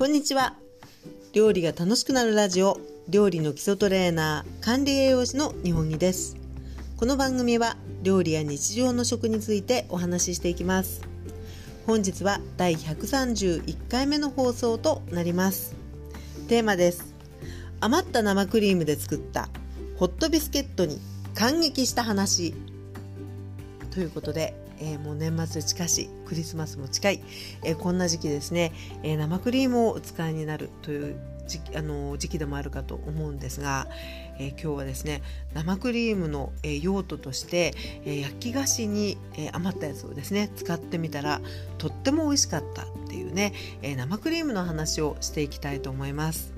こんにちは。料理が楽しくなるラジオ料理の基礎トレーナー管理栄養士の日本木です。この番組は料理や日常の食についてお話ししていきます。本日は第131回目の放送となります。テーマです。余った生クリームで作ったホットビスケットに感激した話。ということでえー、もう年末近しクリスマスも近い、えー、こんな時期ですね、えー、生クリームをお使いになるという時あの時期でもあるかと思うんですが、え今日はですね生クリームの、え用途として、え焼き菓子に、え余ったやつをですね使ってみたらとっても美味しかったっていうね、え生クリームの話をしていきたいと思います。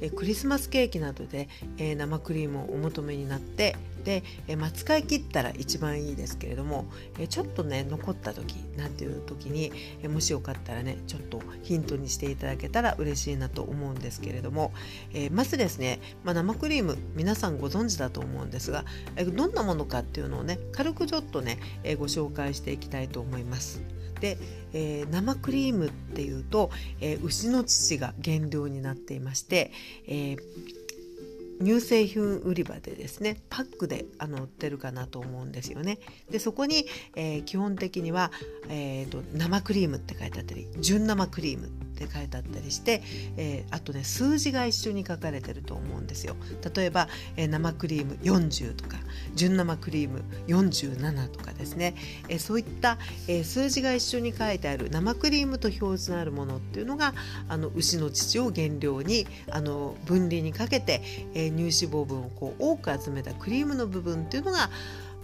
えクリスマスケーキなどで、え生クリームをお求めになってで、えまあ、使い切ったら一番いいですけれども、えちょっとね残った時なんていう時に、えもしよかったらねちょっとヒントにしていただけたら嬉しいなと思うんですけれども、えまずですね、まあ、生クリーム皆さんご存知だと思うんですが、えどんなものかっていうのをね軽くちょっとね、えご紹介していきたいと思います。で、えー、生クリームっていうと、えー、牛の乳が原料になっていまして、えー、乳製品売り場でですねパックであの売ってるかなと思うんですよね。でそこに、えー、基本的には、えーと、生クリームって書いてあったり純生クリームって書いてあったりして、えー、あとね数字が一緒に書かれてると思うんですよ。例えば、えー、生クリーム40とか純生クリーム47とかですね、えー、そういった、え数字が一緒に書いてある生クリームと表示のあるものっていうのがあの牛の乳を原料にあの分離にかけて、え乳脂肪分をこう多く集めたクリームの部分っていうのが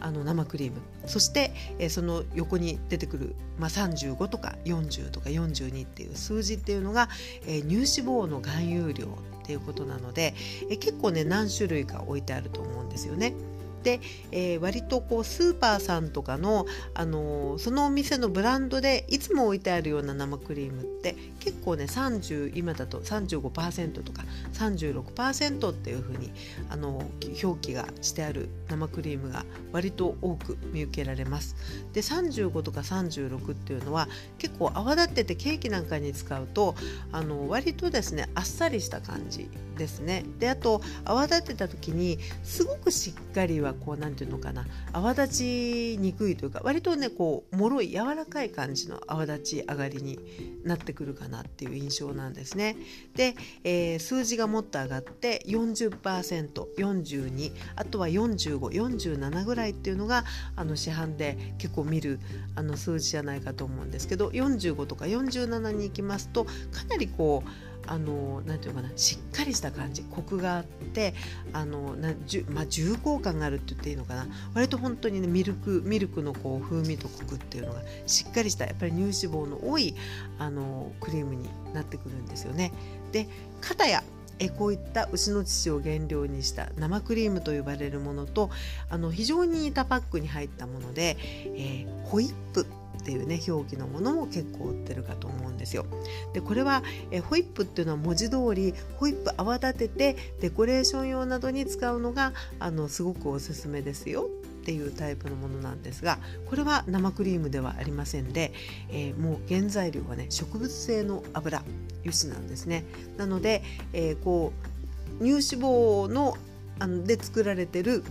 あの生クリームそして、えー、その横に出てくる、まあ、35とか40とか42っていう数字っていうのが、えー、乳脂肪の含有量っていうことなので、えー、結構ね何種類か置いてあると思うんですよね。で、えー、割とこうスーパーさんとかの、あのー、そのお店のブランドでいつも置いてあるような生クリームって結構ね30今だと35%とか36%っていうふうに、あのー、表記がしてある生クリームが割と多く見受けられます。で35とか36っていうのは結構泡立っててケーキなんかに使うとあの割とですねあっさりした感じですね。であと泡立てた時にすごくしっかりはこう何て言うのかな泡立ちにくいというか割とねこうもろい柔らかい感じの泡立ち上がりになってくるかなっていう印象なんですね。で、えー、数字がもっと上がって 40%42 あとは4547ぐらいっていうのがあの市販で結構見るあの数字じゃないかと思うんですけど45とか47に行きますとかなりこうあのなんていうかなしっかりした感じコクがあってあのなじゅ、まあ、重厚感があるって言っていいのかな割と本当にねミルクミルクのこう風味とコクっていうのがしっかりしたやっぱり乳脂肪の多いあのクリームになってくるんですよね。で片やえこういった牛の乳を原料にした生クリームと呼ばれるものとあの非常に似たパックに入ったもので、えー、ホイップっていうね表記のものも結構売ってるかと思うんですよ。でこれはえホイップっていうのは文字通りホイップ泡立ててデコレーション用などに使うのがあのすごくおすすめですよっていうタイプのものなんですがこれは生クリームではありませんで、えー、もう原材料はね植物性の油油脂なんですね。なので、えー、こう乳脂肪のあので作られてる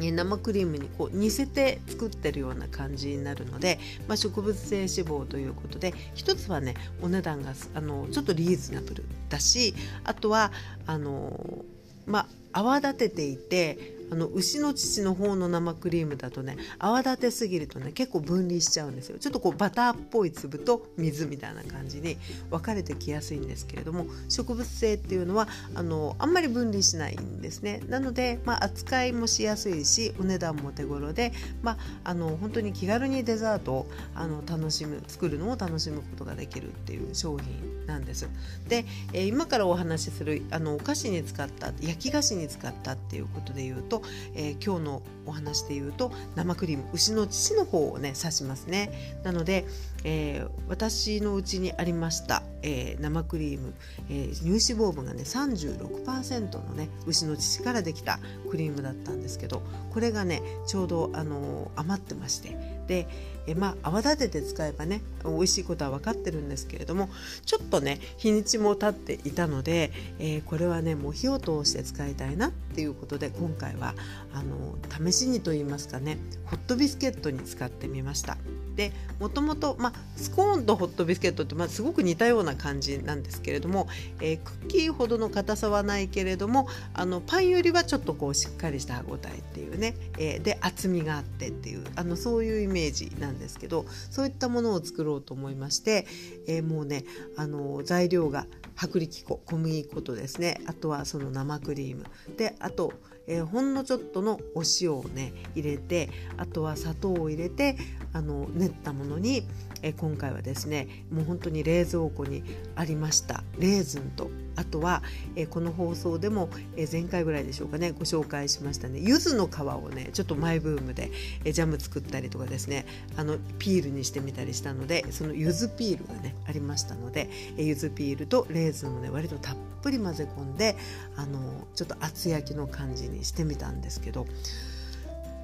生クリームにこう似せて作ってるような感じになるので、まあ、植物性脂肪ということで一つはねお値段があのちょっとリーズナブルだしあとはあのまあ泡立てていてあの牛の乳の方の生クリームだとね泡立てすぎるとね結構分離しちゃうんですよちょっとこうバターっぽい粒と水みたいな感じに分かれてきやすいんですけれども植物性っていうのはあのあんまり分離しないんですねなので、まあ、扱いもしやすいしお値段も手頃で、まあ、あの本当に気軽にデザートをあの楽しむ作るのを楽しむことができるっていう商品なんです。で、えー、今からお話しするあのお菓子に使った焼き菓子に使ったっていうことで言うとえー、今日のお話で言うと生クリーム牛の乳の方をね指しますね。なので、えー、私のうちにありました、えー、生クリーム、えー、乳脂肪分がね36%のね牛の乳からできたクリームだったんですけどこれがねちょうど、あの余ってまして。で、えまあ、泡立てて使えばね美味しいことは分かってるんですけれどもちょっとね日にちも経っていたので、えこれはねもう火を通して使いたいなっていうことで今回はあの試しにと言いますかねホットビスケットに使ってみました。でもともと、スコーンとホットビスケットって、まあ、すごく似たような感じなんですけれども、えー、クッキーほどの硬さはないけれどもあのパンよりはちょっとこうしっかりした歯ごたえっていうね、えー、で厚みがあってっていうあのそういうイメージなんですけどそういったものを作ろうと思いまして、えー、もうねあの材料が薄力粉小麦粉とですねあとはその生クリームであとえー、ほんのちょっとのお塩をね入れてあとは砂糖を入れてあの練ったものに、えー、今回はですねもう本当に冷蔵庫にありましたレーズンとあとは、えー、この放送でも、え、前回ぐらいでしょうかねご紹介しましたね柚子の皮をねちょっとマイブームで、え、ジャム作ったりとかですねあのピールにしてみたりしたのでその柚子ピールがねありましたので、えー、柚子ピールとレーズンをね割とたっぷりぷり混ぜ込んであのちょっと厚焼きの感じにしてみたんですけど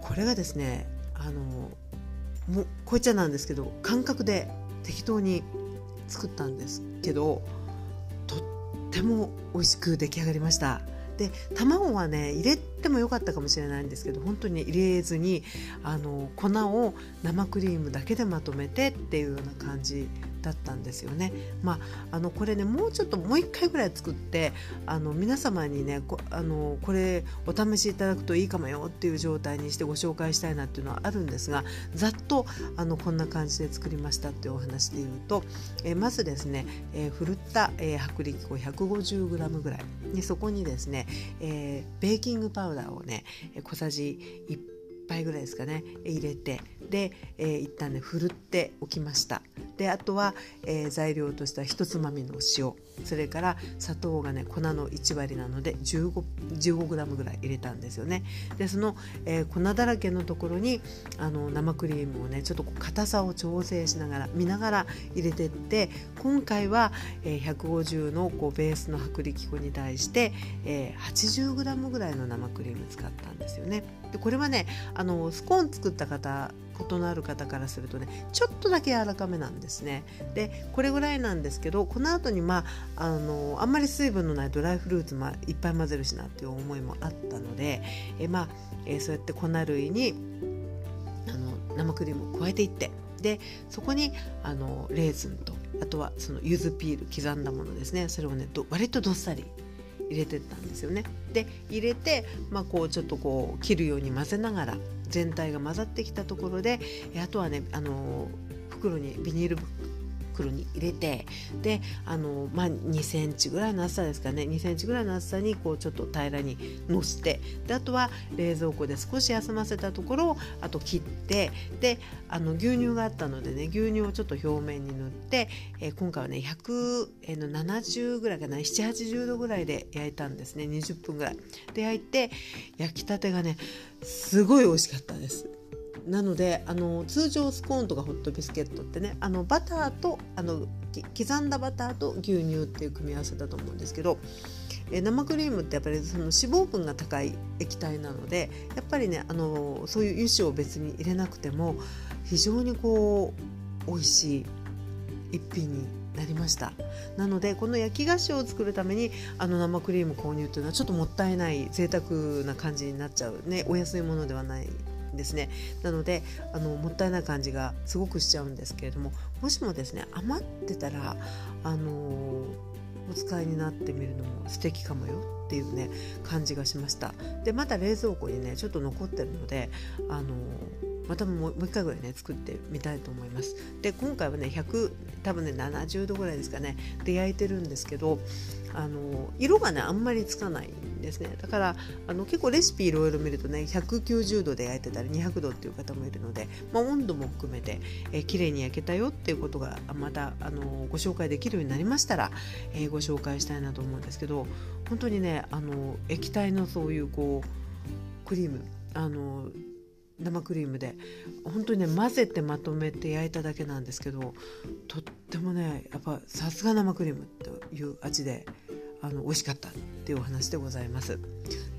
これがですねあのもうこいちゃなんですけど感覚で適当に作ったんですけどとっても美味しく出来上がりました。で卵はね入れてもよかったかもしれないんですけど本当に入れずにあの粉を生クリームだけでまとめてっていうような感じだったんですよね。まあ、あのこれねもうちょっともう一回ぐらい作ってあの皆様にねこあのこれお試しいただくといいかもよっていう状態にしてご紹介したいなっていうのはあるんですがざっとあのこんな感じで作りましたっていうお話で言うと、えまずですね、えー、ふるった、えー、薄力粉 150g ぐらいでそこにですね、えー、ベーキングパウダーをね小さじ1杯ぐらいですかね入れて。で、えー、一旦ねふるっておきました。であとは、えー、材料としては一つまみの塩。それから砂糖がね粉の1割なので 15, 15グラムぐらい入れたんですよね。でその、えー、粉だらけのところにあの生クリームをねちょっと硬さを調整しながら見ながら入れてって今回は、えー、150のこうベースの薄力粉に対して、えー、80グラムぐらいの生クリーム使ったんですよね。でこれはねあのスコーン作った方異なる方からするとねちょっとだけ柔らかめなんですね。でこれぐらいなんですけどこの後にまああのあんまり水分のないドライフルーツもいっぱい混ぜるしなっていう思いもあったのでえまあ、えそうやって粉類にあの生クリームを加えていってでそこにあのレーズンとあとはその柚子ピール刻んだものですね。それをね割とどっさり入れてったんですよね。で入れて、まあ、こうちょっとこう切るように混ぜながら全体が混ざってきたところであとはねあの袋にビニール袋に入れてであの、まあ、2センチぐらいの厚さですかね。2センチぐらいの厚さにこうちょっと平らにのしてであとは冷蔵庫で少し休ませたところをあと切ってであの牛乳があったのでね牛乳をちょっと表面に塗って、えー、今回はね170ぐらいかな780度ぐらいで焼いたんですね。20分ぐらい。で焼いて焼きたてがねすごい美味しかったです。なのであの通常スコーンとかホットビスケットってねあのバターとあの刻んだバターと牛乳っていう組み合わせだと思うんですけどえ生クリームってやっぱりその脂肪分が高い液体なのでやっぱりねあのそういう油脂を別に入れなくても非常にこう美味しい一品になりました。なのでこの焼き菓子を作るためにあの生クリーム購入というのはちょっともったいない贅沢な感じになっちゃうねお安いものではないですね。なのであのもったいない感じがすごくしちゃうんですけれどももしもですね余ってたらあのお使いになってみるのも素敵かもよっていうね感じがしました。でまた冷蔵庫にねちょっと残ってるのであのまたもう一回ぐらいね作ってみたいと思います。で今回はね100多分ね70度ぐらいですかねで焼いてるんですけどあの色がねあんまりつかないですね。だからあの結構レシピいろいろ見るとね190度で焼いてたり200度っていう方もいるので、まあ、温度も含めて、えー、綺麗に焼けたよっていうことがまたあのご紹介できるようになりましたら、えー、ご紹介したいなと思うんですけど本当にねあの液体のそういうこうクリームあの生クリームで本当にね混ぜてまとめて焼いただけなんですけどとってもねやっぱさすが生クリームという味であの美味しかったっていうお話でございます。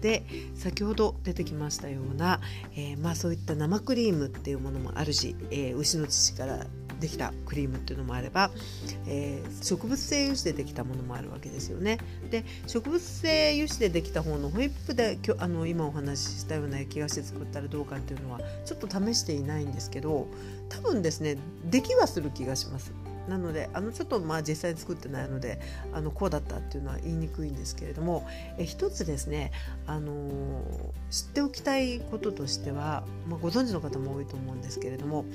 で先ほど出てきましたような、えー、まあ、そういった生クリームっていうものもあるし、えー、牛の乳からできたクリームっていうのもあれば、えー、植物性油脂でできたものもあるわけですよね。で植物性油脂でできた方のホイップできょあの今お話ししたような焼き菓子作ったらどうかっていうのはちょっと試していないんですけど多分ですねできはする気がします。なのであのちょっとまあ実際に作ってないのであのこうだったっていうのは言いにくいんですけれどもえ一つですね、あの、知っておきたいこととしては、まあ、ご存知の方も多いと思うんですけれども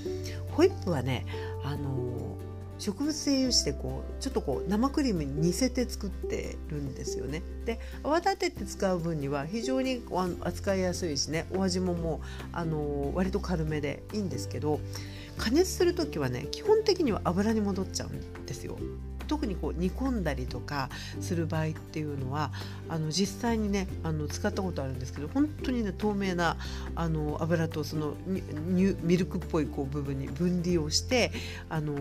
ホイップはね、あの植物性油脂でこうちょっとこう生クリームに似せて作ってるんですよね。で泡立てて使う分には非常に扱いやすいしねお味ももうあの割と軽めでいいんですけど加熱する時はね基本的には油に戻っちゃうんですよ。特にこう煮込んだりとかする場合っていうのはあの実際にねあの使ったことあるんですけど本当にね透明なあの油とそのミルクっぽいこう部分に分離をしてあの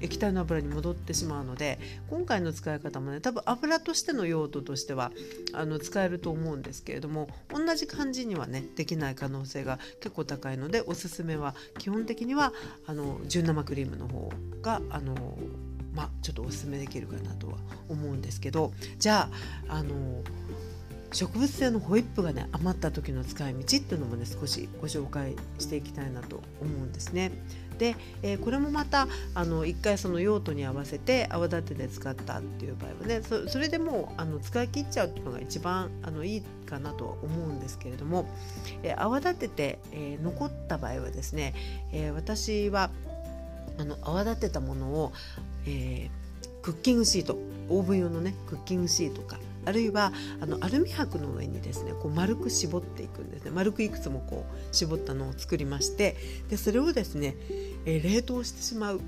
液体の油に戻ってしまうので今回の使い方もね多分油としての用途としてはあの使えると思うんですけれども同じ感じにはねできない可能性が結構高いのでおすすめは基本的にはあの純生クリームの方があのまあ、ちょっとおすすめできるかなとは思うんですけどじゃああの植物性のホイップがね余った時の使い道っていうのもね少しご紹介していきたいなと思うんですね。で、えー、これもまたあの1回その用途に合わせて泡立てで使ったっていう場合はねそそれでもうあの使い切っちゃうっていうのが一番あのいいかなと思うんですけれども、えー、泡立てて、えー、残った場合はですね、え私はあの泡立てたものを、えクッキングシートオーブン用のねクッキングシートかあるいはあのアルミ箔の上にですねこう丸く絞っていくんですね。丸くいくつもこう絞ったのを作りましてでそれをですね、えー、冷凍してしまう。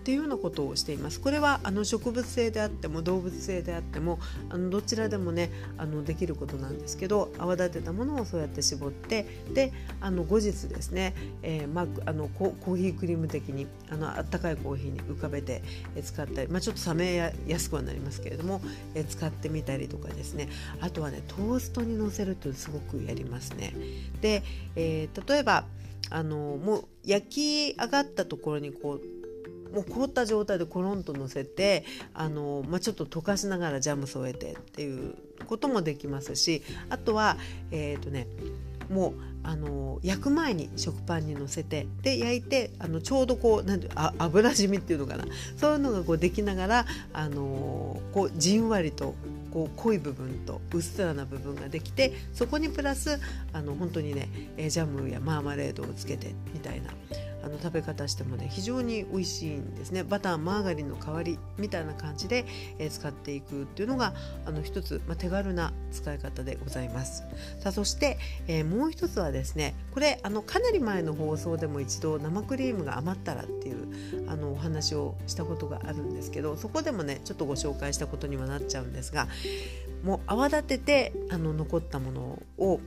っていうようなことをしています。これはあの植物性であっても動物性であってもあのどちらでもねあのできることなんですけど泡立てたものをそうやって絞ってであの後日ですね、えー、まあ、あのコーヒークリーム的にあのあったかいコーヒーに浮かべて使ったり、まあ、ちょっと冷めやすくはなりますけれども、えー、使ってみたりとかですねあとはねトーストにのせるとすごくやりますね。で、えー、例えばあのもう焼き上がったところにこうもう凍った状態でコロンと乗せてあの、まあ、ちょっと溶かしながらジャム添えてっていうこともできますしあとはえっ、ー、とねもうあの焼く前に食パンにのせてで焼いてあのちょうどこうなんてあ油染みっていうのかな。そういうのがこうできながらあのこうじんわりとこう濃い部分とうっすらな部分ができてそこにプラスあの本当にねジャムやマーマレードをつけてみたいな。あの食べ方してもね非常に美味しいんですね。バターマーガリンの代わりみたいな感じで、えー、使っていくっていうのがあの一つ、まあ、手軽な使い方でございます。さあそして、えー、もう一つはですねこれあのかなり前の放送でも一度生クリームが余ったらっていうあのお話をしたことがあるんですけどそこでもねちょっとご紹介したことにはなっちゃうんですがもう泡立ててあの残ったものを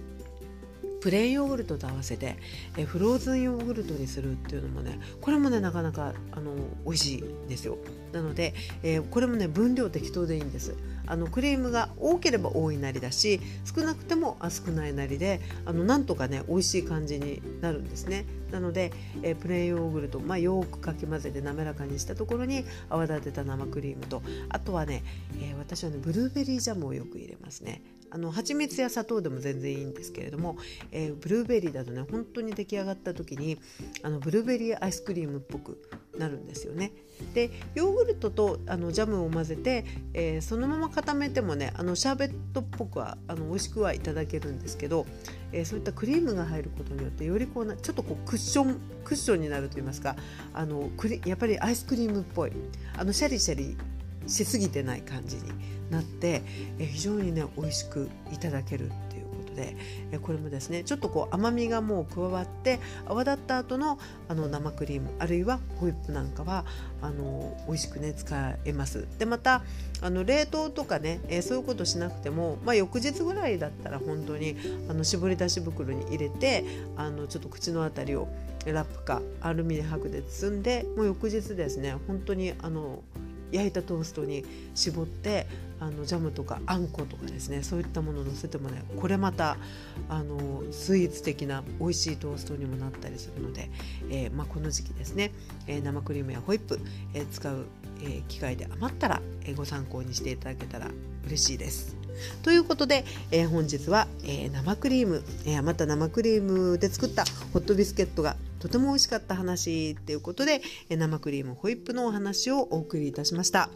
プレーンヨーグルトと合わせて、えフローズンヨーグルトにするっていうのもねこれもねなかなかあの美味しいんですよ。なので、えー、これもね分量適当でいいんです。あのクリームが多ければ多いなりだし少なくても少ないなりであのなんとかね美味しい感じになるんですね。なので、えー、プレーンヨーグルト、まあ、よくかき混ぜて滑らかにしたところに泡立てた生クリームとあとはね、えー、私はねブルーベリージャムをよく入れますね。あの蜂蜜や砂糖でも全然いいんですけれども、えー、ブルーベリーだとね本当に出来上がった時にあのブルーベリーアイスクリームっぽくなるんですよね。でヨーグルトとあのジャムを混ぜて、えー、そのまま固めてもねあのシャーベットっぽくはあの美味しくはいただけるんですけど、えー、そういったクリームが入ることによってよりこうなちょっとこうクッションクッションになると言いますかあのクリやっぱりアイスクリームっぽいあのシャリシャリしすぎてない感じになって、え非常にね美味しくいただけるっていうことで、えこれもですねちょっとこう甘みがもう加わって泡立った後のあの生クリームあるいはホイップなんかはあの美味しくね使えます。でまたあの冷凍とかね、え、そういうことしなくても、まあ、翌日ぐらいだったら本当にあの絞り出し袋に入れてあのちょっと口の辺りをラップかアルミ箔で包んでもう翌日ですね本当にあの焼いたトーストに絞ってあのジャムとかあんことかですねそういったものをのせてもねこれまたあのスイーツ的な美味しいトーストにもなったりするので、えー、まあ、この時期ですね、えー、生クリームやホイップ、えー、使う、え機会で余ったら、えご参考にしていただけたら嬉しいです。ということで、え本日は、え生クリーム、え余った生クリームで作ったホットビスケットがとても美味しかった話ということでえ生クリームホイップのお話をお送りいたしました。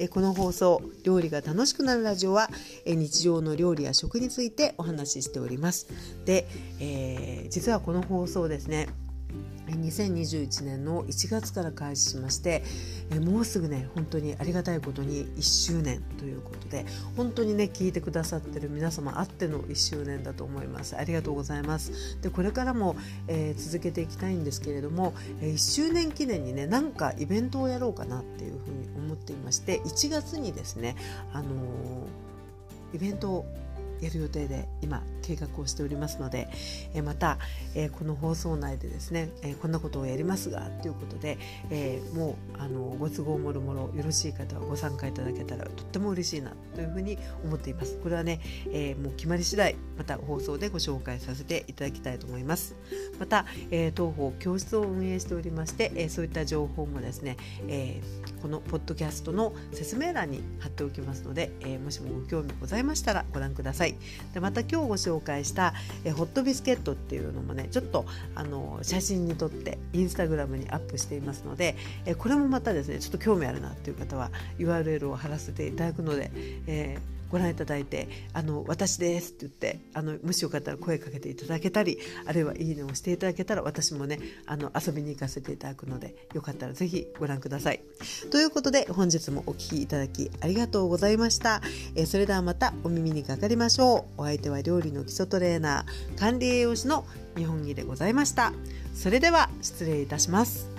えこの放送「料理が楽しくなるラジオは」え日常の料理や食についてお話ししております。で、えー、実はこの放送ですね2021年の1月から開始しましてもうすぐね本当にありがたいことに1周年ということで本当にね聞いてくださってる皆様あっての1周年だと思います。ありがとうございます。でこれからも、えー、続けていきたいんですけれども、1周年記念にねなんかイベントをやろうかなっていうふうに思っていまして1月にですねあのー、イベントをやる予定で今計画をしておりますので、えまた、えこの放送内でですね、えこんなことをやりますがということで、えもうあのご都合もろもろよろしい方はご参加いただけたらとっても嬉しいなというふうに思っています。これはね、えもう決まり次第また放送でご紹介させていただきたいと思います。また、え当方教室を運営しておりまして、えそういった情報もですね、えこのポッドキャストの説明欄に貼っておきますので、えもしもご興味ございましたらご覧ください。でまた今日ご紹介したえホットビスケットっていうのもねちょっとあの写真に撮ってインスタグラムにアップしていますのでえこれもまたですねちょっと興味あるなっていう方は URL を貼らせていただくので、えーご覧いただいて「あの私です」って言ってあのもしよかったら声かけていただけたりあるいは「いいね」をしていただけたら私もねあの遊びに行かせていただくのでよかったら是非ご覧ください。ということで本日もお聴きいただきありがとうございました。えそれではまたお耳にかかりましょう。お相手は料理の基礎トレーナー管理栄養士の日本木でございました。それでは失礼いたします。